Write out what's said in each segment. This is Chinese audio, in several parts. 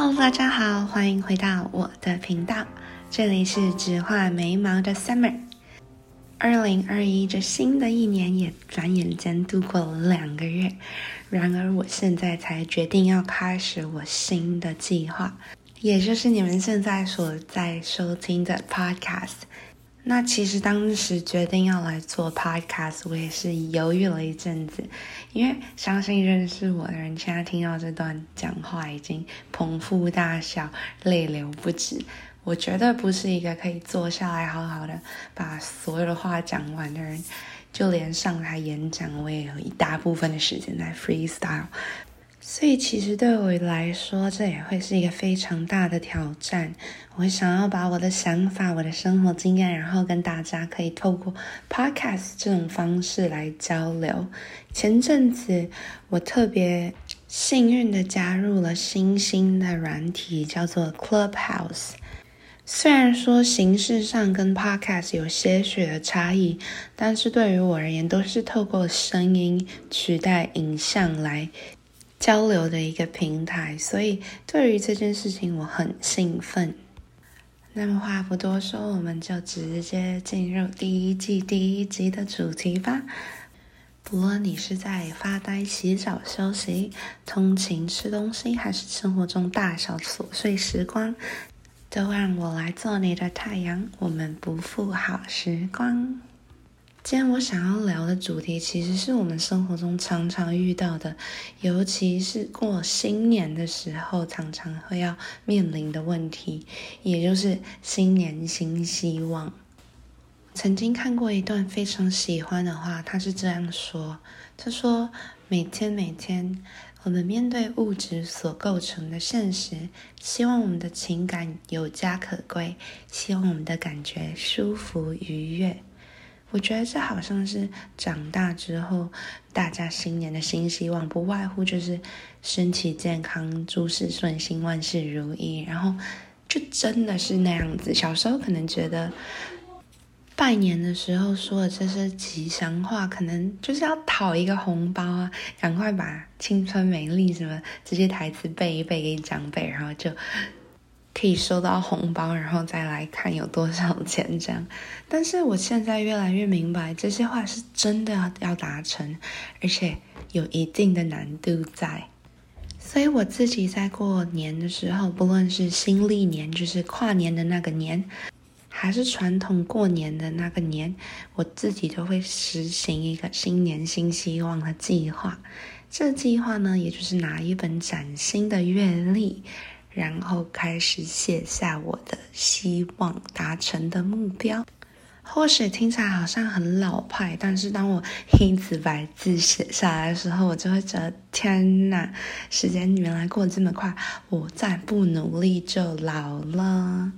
Hello，大家好，欢迎回到我的频道，这里是只画眉毛的 Summer。二零二一这新的一年也转眼间度过了两个月，然而我现在才决定要开始我新的计划，也就是你们现在所在收听的 Podcast。那其实当时决定要来做 podcast，我也是犹豫了一阵子，因为相信认识我的人，现在听到这段讲话已经捧腹大笑、泪流不止。我绝对不是一个可以坐下来好好的把所有的话讲完的人，就连上台演讲，我也有一大部分的时间在 freestyle。所以，其实对我来说，这也会是一个非常大的挑战。我想要把我的想法、我的生活经验，然后跟大家可以透过 podcast 这种方式来交流。前阵子，我特别幸运的加入了新兴的软体，叫做 Clubhouse。虽然说形式上跟 podcast 有些许的差异，但是对于我而言，都是透过声音取代影像来。交流的一个平台，所以对于这件事情我很兴奋。那么话不多说，我们就直接进入第一季第一集的主题吧。不论你是在发呆、洗澡、休息、通勤、吃东西，还是生活中大小琐碎时光，都让我来做你的太阳。我们不负好时光。今天我想要聊的主题，其实是我们生活中常常遇到的，尤其是过新年的时候，常常会要面临的问题，也就是新年新希望。曾经看过一段非常喜欢的话，他是这样说：“他说，每天每天，我们面对物质所构成的现实，希望我们的情感有家可归，希望我们的感觉舒服愉悦。”我觉得这好像是长大之后，大家新年的新希望，不外乎就是身体健康、诸事顺心、万事如意。然后就真的是那样子。小时候可能觉得拜年的时候说的这些吉祥话，可能就是要讨一个红包啊，赶快把青春美丽什么这些台词背一背给长辈，然后就。可以收到红包，然后再来看有多少钱这样。但是我现在越来越明白，这些话是真的要达成，而且有一定的难度在。所以我自己在过年的时候，不论是新历年，就是跨年的那个年，还是传统过年的那个年，我自己都会实行一个新年新希望的计划。这计划呢，也就是拿一本崭新的月历。然后开始写下我的希望达成的目标，或许听起来好像很老派，但是当我黑字白字写下来的时候，我就会觉得天哪，时间原来过得这么快，我再不努力就老了。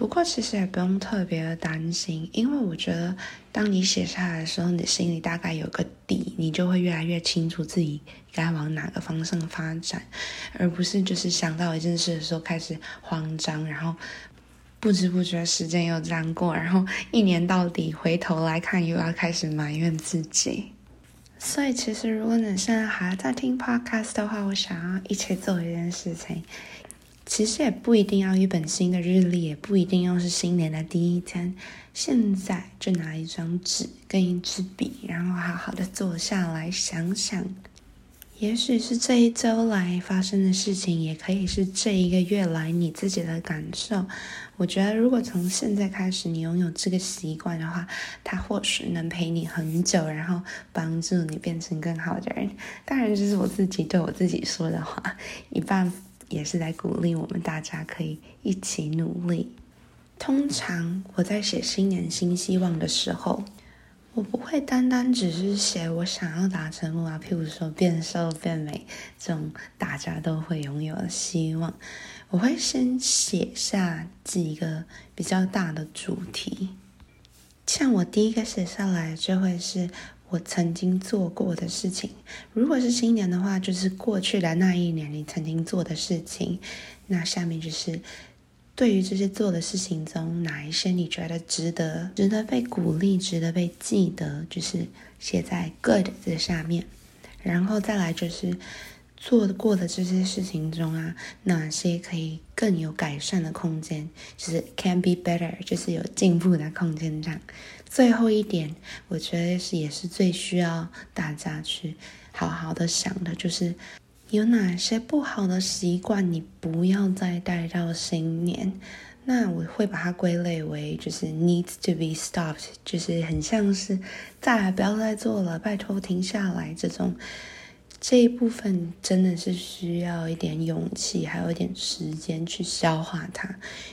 不过其实也不用特别的担心，因为我觉得当你写下来的时候，你心里大概有个底，你就会越来越清楚自己该往哪个方向发展，而不是就是想到一件事的时候开始慌张，然后不知不觉时间又这样过，然后一年到底回头来看又要开始埋怨自己。所以其实如果你现在还在听 podcast 的话，我想要一起做一件事情。其实也不一定要一本新的日历，也不一定要是新年的第一天。现在就拿一张纸跟一支笔，然后好好的坐下来想想，也许是这一周来发生的事情，也可以是这一个月来你自己的感受。我觉得，如果从现在开始你拥有这个习惯的话，它或许能陪你很久，然后帮助你变成更好的人。当然，这是我自己对我自己说的话，一半。也是在鼓励我们大家可以一起努力。通常我在写新年新希望的时候，我不会单单只是写我想要达成目标，譬如说变瘦变美这种大家都会拥有的希望。我会先写下几个比较大的主题，像我第一个写下来就会是。我曾经做过的事情，如果是新年的话，就是过去的那一年你曾经做的事情。那下面就是对于这些做的事情中，哪一些你觉得值得、值得被鼓励、值得被记得，就是写在 good 这下面。然后再来就是做过的这些事情中啊，哪些可以更有改善的空间？就是 can be better，就是有进步的空间。这样，最后一点，我觉得是也是最需要大家去好好的想的，就是有哪些不好的习惯，你不要再带到新年。那我会把它归类为就是 needs to be stopped，就是很像是再来不要再做了，拜托停下来这种。这一部分真的是需要一点勇气，还有一点时间去消化它，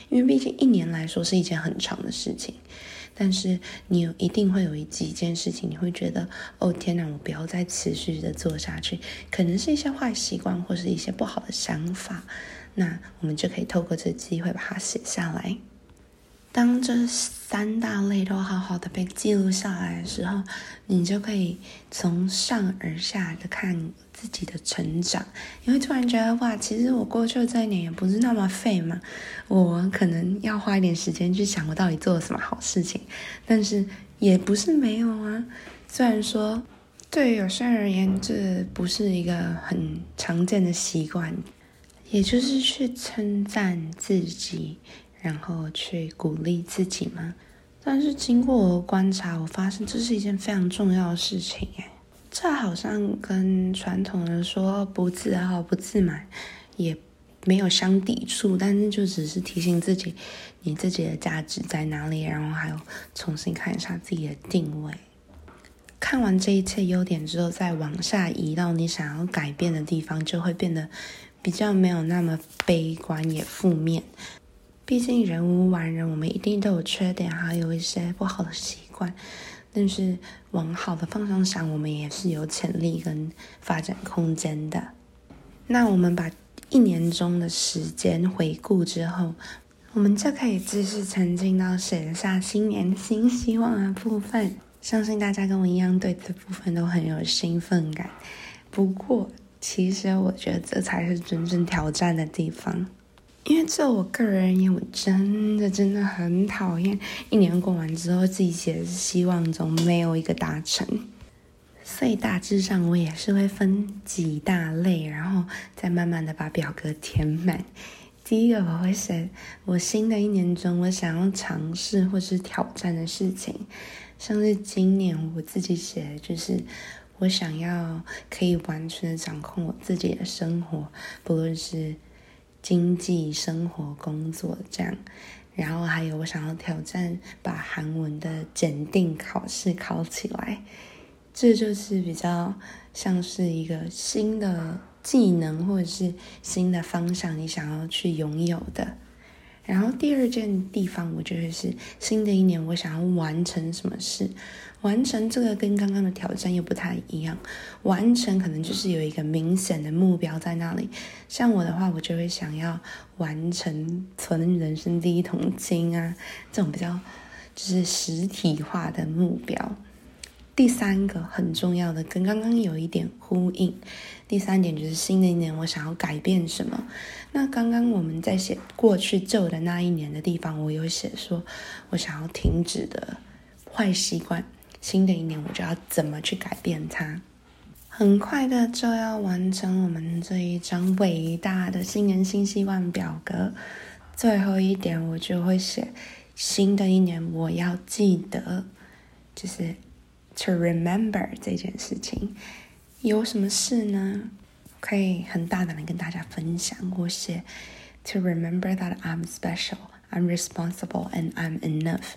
因为毕竟一年来说是一件很长的事情。但是你有一定会有一几件事情，你会觉得哦天哪，我不要再持续的做下去，可能是一些坏习惯或是一些不好的想法，那我们就可以透过这机会把它写下来。当这三大类都好好的被记录下来的时候，你就可以从上而下的看自己的成长。你会突然觉得，哇，其实我过去的这一年也不是那么废嘛。我可能要花一点时间去想，我到底做了什么好事情。但是也不是没有啊。虽然说对于有些人而言，这不是一个很常见的习惯，也就是去称赞自己。然后去鼓励自己吗？但是经过我观察，我发现这是一件非常重要的事情。哎，这好像跟传统的说不自傲、不自满也没有相抵触，但是就只是提醒自己，你自己的价值在哪里，然后还有重新看一下自己的定位。看完这一切优点之后，再往下移到你想要改变的地方，就会变得比较没有那么悲观也负面。毕竟人无完人，我们一定都有缺点，还有一些不好的习惯。但是往好的方向想，我们也是有潜力跟发展空间的。那我们把一年中的时间回顾之后，我们就可以继续前进到写下新年新希望的部分。相信大家跟我一样，对这部分都很有兴奋感。不过，其实我觉得这才是真正挑战的地方。因为就我个人而言，我真的真的很讨厌一年过完之后自己写的希望中没有一个达成，所以大致上我也是会分几大类，然后再慢慢的把表格填满。第一个我会写我新的一年中我想要尝试或是挑战的事情，像是今年我自己写的就是我想要可以完全的掌控我自己的生活，不论是。经济、生活、工作这样，然后还有我想要挑战把韩文的检定考试考起来，这就是比较像是一个新的技能或者是新的方向，你想要去拥有的。然后第二件地方，我觉得是新的一年我想要完成什么事。完成这个跟刚刚的挑战又不太一样，完成可能就是有一个明显的目标在那里。像我的话，我就会想要完成存人生第一桶金啊，这种比较就是实体化的目标。第三个很重要的，跟刚刚有一点呼应。第三点就是新的一年我想要改变什么。那刚刚我们在写过去旧的那一年的地方，我有写说我想要停止的坏习惯。新的一年，我就要怎么去改变它？很快的就要完成我们这一张伟大的新年新希望表格。最后一点，我就会写新的一年我要记得，就是 to remember 这件事情。有什么事呢？可以很大胆的跟大家分享。我写 to remember that I'm special, I'm responsible, and I'm enough。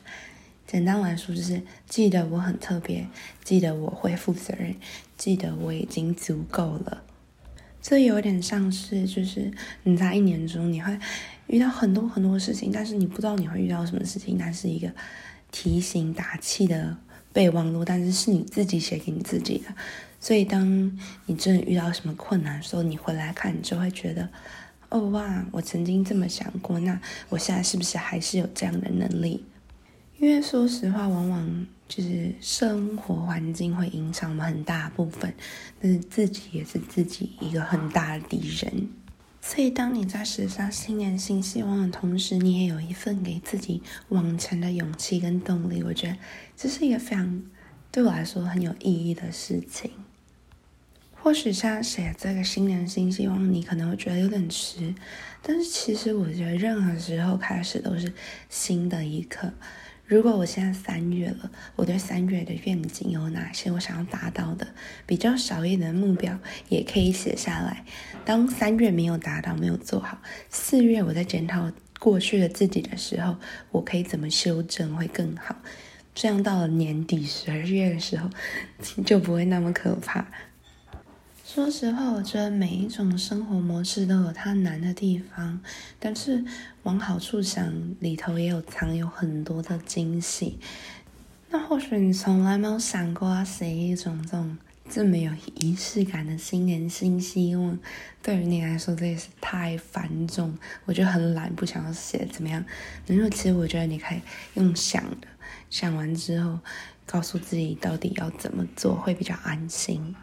简单来说，就是记得我很特别，记得我会负责任，记得我已经足够了。这有点像是，就是你在一年中你会遇到很多很多事情，但是你不知道你会遇到什么事情。它是一个提醒、打气的备忘录，但是是你自己写给你自己的。所以，当你真的遇到什么困难的时候，你回来看，你就会觉得，哦哇，我曾经这么想过，那我现在是不是还是有这样的能力？因为说实话，往往就是生活环境会影响我们很大部分，但是自己也是自己一个很大的敌人。所以，当你在写下新年新希望的同时，你也有一份给自己往前的勇气跟动力。我觉得这是一个非常对我来说很有意义的事情。或许像写这个新年新希望，你可能会觉得有点迟，但是其实我觉得任何时候开始都是新的一刻。如果我现在三月了，我对三月的愿景有哪些我想要达到的比较少一点的目标，也可以写下来。当三月没有达到、没有做好，四月我在检讨过去的自己的时候，我可以怎么修正会更好？这样到了年底十二月的时候，就不会那么可怕。说实话，我觉得每一种生活模式都有它难的地方，但是往好处想，里头也有藏有很多的惊喜。那或许你从来没有想过要写一种这种这么有仪式感的新年新希望，对于你来说这也是太繁重，我就很懒，不想要写怎么样？因为其实我觉得你可以用想的，想完之后告诉自己到底要怎么做会比较安心。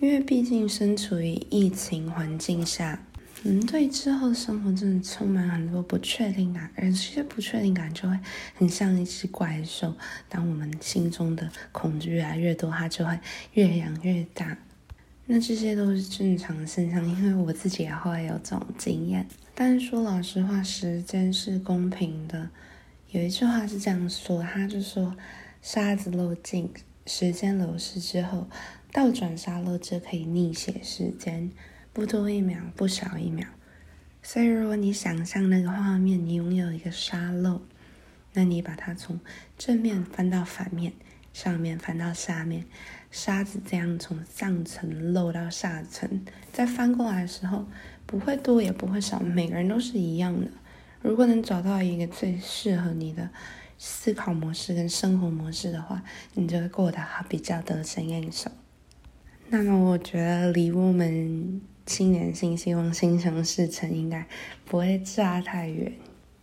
因为毕竟身处于疫情环境下，嗯，对之后的生活真的充满很多不确定感，而这些不确定感就会很像一只怪兽。当我们心中的恐惧越来越多，它就会越养越大。那这些都是正常现象，因为我自己也会有这种经验。但是说老实话，时间是公平的。有一句话是这样说，他就说：沙子漏尽，时间流逝之后。倒转沙漏就可以逆写时间，不多一秒，不少一秒。所以，如果你想象那个画面，你拥有一个沙漏，那你把它从正面翻到反面，上面翻到下面，沙子这样从上层漏到下层，再翻过来的时候，不会多也不会少，每个人都是一样的。如果能找到一个最适合你的思考模式跟生活模式的话，你就会过得好，比较得心应手。那么我觉得离我们新年新希望、心想事成应该不会差太远。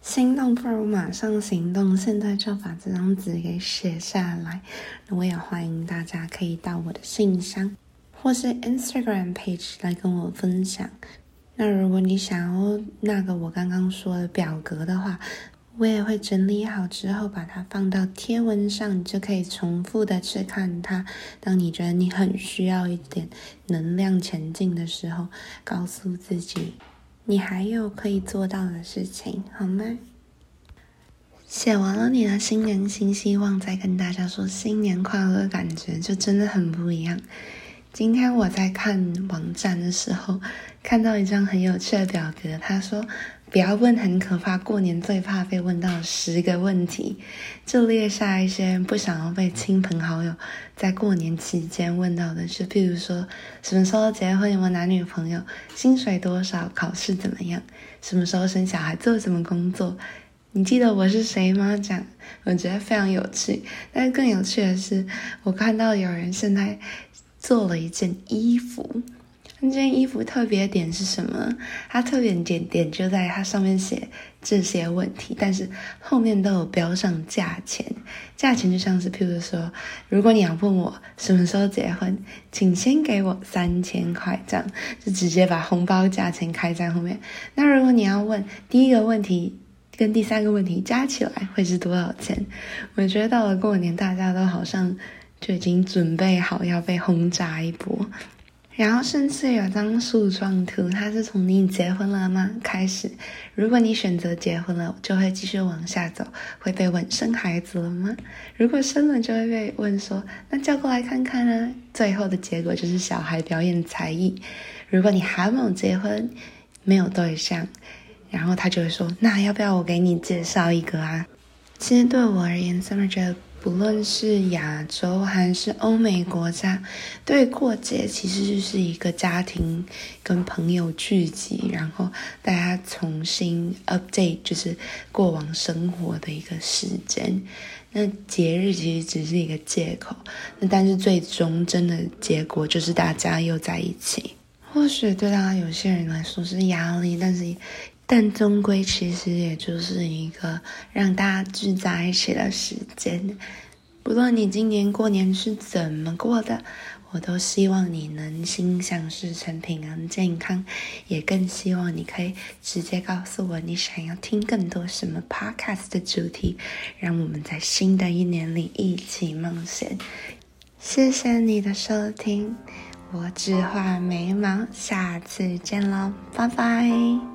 心动不如马上行动，现在就把这张纸给写下来。我也欢迎大家可以到我的信箱或是 Instagram page 来跟我分享。那如果你想要那个我刚刚说的表格的话，我也会整理好之后，把它放到贴文上，你就可以重复的去看它。当你觉得你很需要一点能量前进的时候，告诉自己，你还有可以做到的事情，好吗？写完了你的新年新希望，再跟大家说新年快乐的，感觉就真的很不一样。今天我在看网站的时候，看到一张很有趣的表格，他说。不要问很可怕，过年最怕被问到十个问题，就列下一些不想要被亲朋好友在过年期间问到的，就譬如说什么时候结婚，有没有男女朋友，薪水多少，考试怎么样，什么时候生小孩，做什么工作，你记得我是谁吗？这样我觉得非常有趣。但更有趣的是，我看到有人现在做了一件衣服。那件衣服特别点是什么？它特别点点就在它上面写这些问题，但是后面都有标上价钱。价钱就像是，譬如说，如果你要问我什么时候结婚，请先给我三千块，这样就直接把红包价钱开在后面。那如果你要问第一个问题跟第三个问题加起来会是多少钱？我觉得到了过年，大家都好像就已经准备好要被轰炸一波。然后甚至有张树状图，它是从你结婚了吗开始。如果你选择结婚了，就会继续往下走，会被问生孩子了吗？如果生了，就会被问说那叫过来看看啊。最后的结果就是小孩表演才艺。如果你还没有结婚，没有对象，然后他就会说那要不要我给你介绍一个啊？其实对我而言，Summer 觉得。不论是亚洲还是欧美国家，对过节其实就是一个家庭跟朋友聚集，然后大家重新 update，就是过往生活的一个时间。那节日其实只是一个借口，那但是最终真的结果就是大家又在一起。或许对大家有些人来说是压力，但是。但终归其实也就是一个让大家聚在一起的时间。不论你今年过年是怎么过的，我都希望你能心想事成、平安健康。也更希望你可以直接告诉我你想要听更多什么 podcast 的主题，让我们在新的一年里一起冒险。谢谢你的收听。我只画眉毛，下次见喽，拜拜。